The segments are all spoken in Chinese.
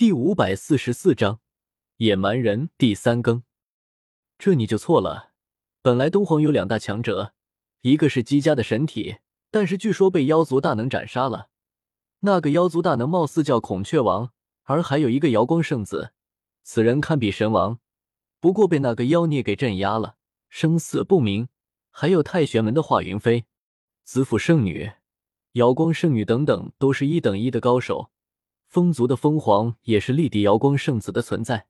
第五百四十四章野蛮人第三更。这你就错了。本来东皇有两大强者，一个是姬家的神体，但是据说被妖族大能斩杀了。那个妖族大能貌似叫孔雀王，而还有一个瑶光圣子，此人堪比神王，不过被那个妖孽给镇压了，生死不明。还有太玄门的华云飞、紫府圣女、瑶光圣女等等，都是一等一的高手。风族的风皇也是力敌瑶光圣子的存在。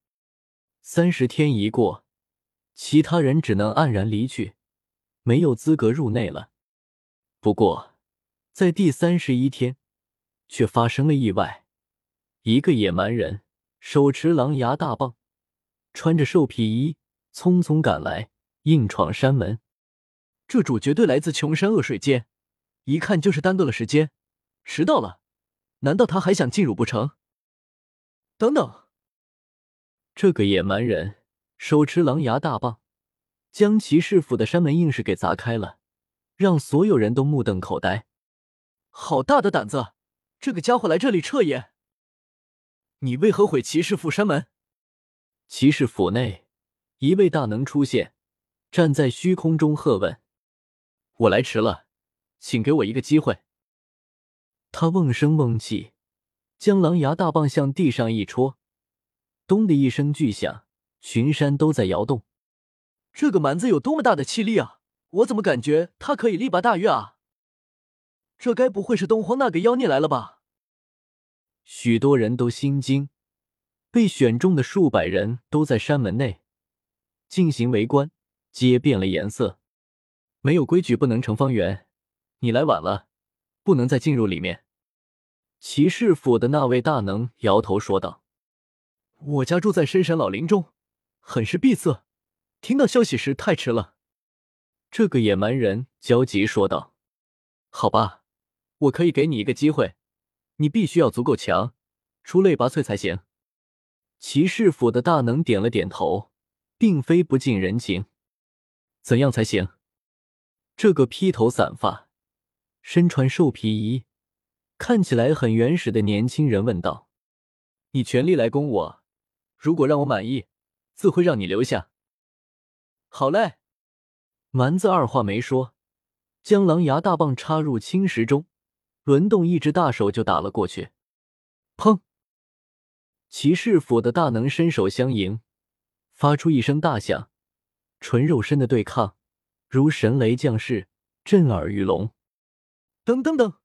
三十天一过，其他人只能黯然离去，没有资格入内了。不过，在第三十一天，却发生了意外。一个野蛮人手持狼牙大棒，穿着兽皮衣，匆匆赶来，硬闯山门。这主绝对来自穷山恶水间，一看就是耽搁了时间，迟到了。难道他还想进入不成？等等，这个野蛮人手持狼牙大棒，将骑士府的山门硬是给砸开了，让所有人都目瞪口呆。好大的胆子！这个家伙来这里彻夜，你为何毁骑士府山门？骑士府内，一位大能出现，站在虚空中喝问：“我来迟了，请给我一个机会。”他瓮声瓮气，将狼牙大棒向地上一戳，咚的一声巨响，群山都在摇动。这个蛮子有多么大的气力啊！我怎么感觉他可以力拔大岳啊？这该不会是东荒那个妖孽来了吧？许多人都心惊，被选中的数百人都在山门内进行围观，皆变了颜色。没有规矩不能成方圆，你来晚了。不能再进入里面。骑士府的那位大能摇头说道：“我家住在深山老林中，很是闭塞，听到消息时太迟了。”这个野蛮人焦急说道：“好吧，我可以给你一个机会，你必须要足够强，出类拔萃才行。”骑士府的大能点了点头，并非不近人情。怎样才行？这个披头散发。身穿兽皮衣，看起来很原始的年轻人问道：“你全力来攻我，如果让我满意，自会让你留下。”好嘞，蛮子二话没说，将狼牙大棒插入青石中，轮动一只大手就打了过去。砰！骑士府的大能伸手相迎，发出一声大响，纯肉身的对抗如神雷降世，震耳欲聋。噔噔噔，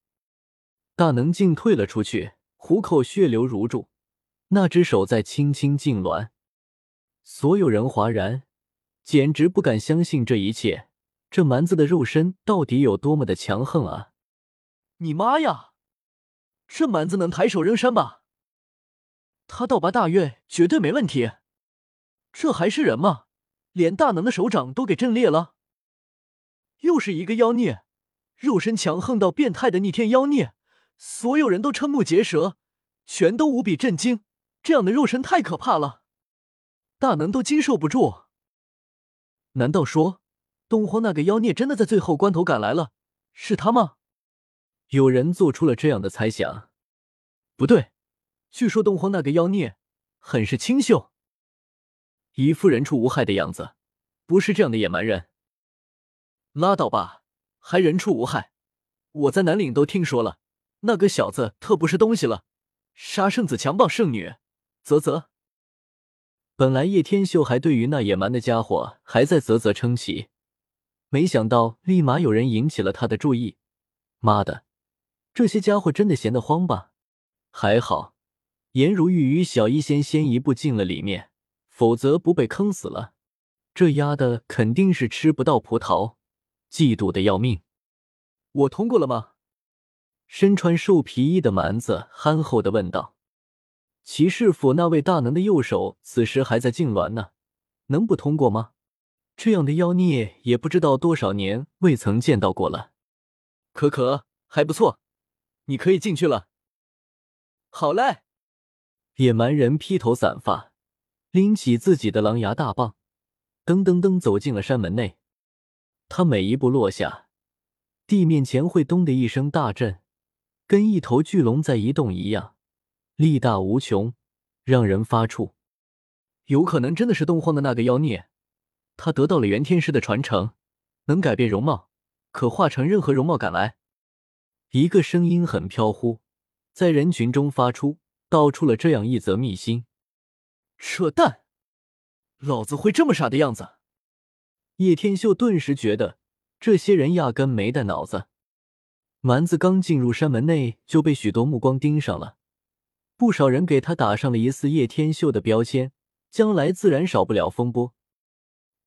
大能竟退了出去，虎口血流如注，那只手在轻轻痉挛。所有人哗然，简直不敢相信这一切。这蛮子的肉身到底有多么的强横啊！你妈呀，这蛮子能抬手扔山吧？他倒拔大岳绝对没问题。这还是人吗？连大能的手掌都给震裂了。又是一个妖孽。肉身强横到变态的逆天妖孽，所有人都瞠目结舌，全都无比震惊。这样的肉身太可怕了，大能都经受不住。难道说东荒那个妖孽真的在最后关头赶来了？是他吗？有人做出了这样的猜想。不对，据说东荒那个妖孽很是清秀，一副人畜无害的样子，不是这样的野蛮人。拉倒吧。还人畜无害，我在南岭都听说了，那个小子特不是东西了，杀圣子强暴圣女，啧啧。本来叶天秀还对于那野蛮的家伙还在啧啧称奇，没想到立马有人引起了他的注意。妈的，这些家伙真的闲得慌吧？还好，颜如玉与小医仙先一步进了里面，否则不被坑死了。这丫的肯定是吃不到葡萄。嫉妒的要命，我通过了吗？身穿兽皮衣的蛮子憨厚的问道。骑士府那位大能的右手此时还在痉挛呢，能不通过吗？这样的妖孽也不知道多少年未曾见到过了。可可还不错，你可以进去了。好嘞！野蛮人披头散发，拎起自己的狼牙大棒，噔噔噔走进了山门内。他每一步落下，地面前会咚的一声大震，跟一头巨龙在移动一样，力大无穷，让人发怵。有可能真的是东荒的那个妖孽，他得到了元天师的传承，能改变容貌，可化成任何容貌赶来。一个声音很飘忽，在人群中发出，道出了这样一则秘辛。扯淡！老子会这么傻的样子？叶天秀顿时觉得这些人压根没带脑子。蛮子刚进入山门内，就被许多目光盯上了，不少人给他打上了疑似叶天秀的标签，将来自然少不了风波。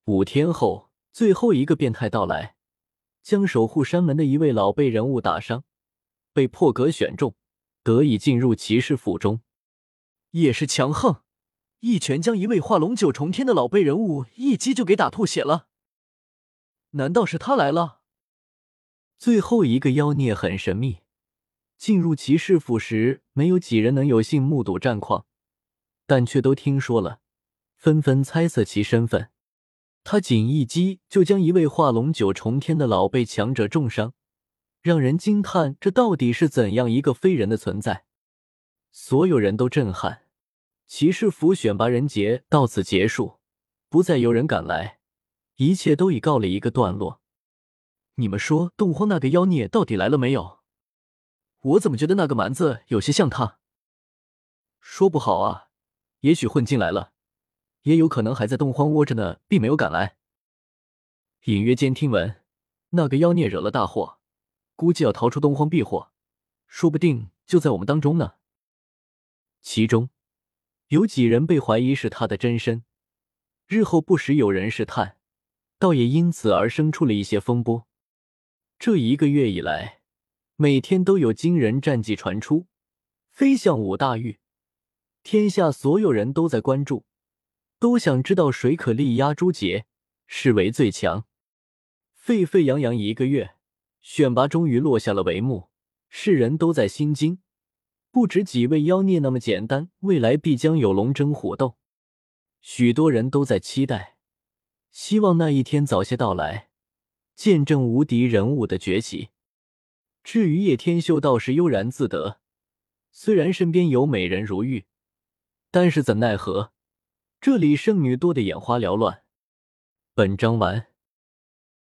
五天后，最后一个变态到来，将守护山门的一位老辈人物打伤，被破格选中，得以进入骑士府中。也是强横，一拳将一位化龙九重天的老辈人物一击就给打吐血了。难道是他来了？最后一个妖孽很神秘，进入骑士府时，没有几人能有幸目睹战况，但却都听说了，纷纷猜测其身份。他仅一击就将一位化龙九重天的老辈强者重伤，让人惊叹这到底是怎样一个非人的存在。所有人都震撼。骑士府选拔人杰到此结束，不再有人敢来，一切都已告了一个段落。你们说，洞荒那个妖孽到底来了没有？我怎么觉得那个蛮子有些像他？说不好啊，也许混进来了，也有可能还在洞荒窝着呢，并没有赶来。隐约间听闻，那个妖孽惹了大祸，估计要逃出东荒避祸，说不定就在我们当中呢。其中。有几人被怀疑是他的真身，日后不时有人试探，倒也因此而生出了一些风波。这一个月以来，每天都有惊人战绩传出，飞向五大域，天下所有人都在关注，都想知道谁可力压朱杰，是为最强。沸沸扬扬一个月，选拔终于落下了帷幕，世人都在心惊。不止几位妖孽那么简单，未来必将有龙争虎斗。许多人都在期待，希望那一天早些到来，见证无敌人物的崛起。至于叶天秀，倒是悠然自得。虽然身边有美人如玉，但是怎奈何这里圣女多的眼花缭乱。本章完。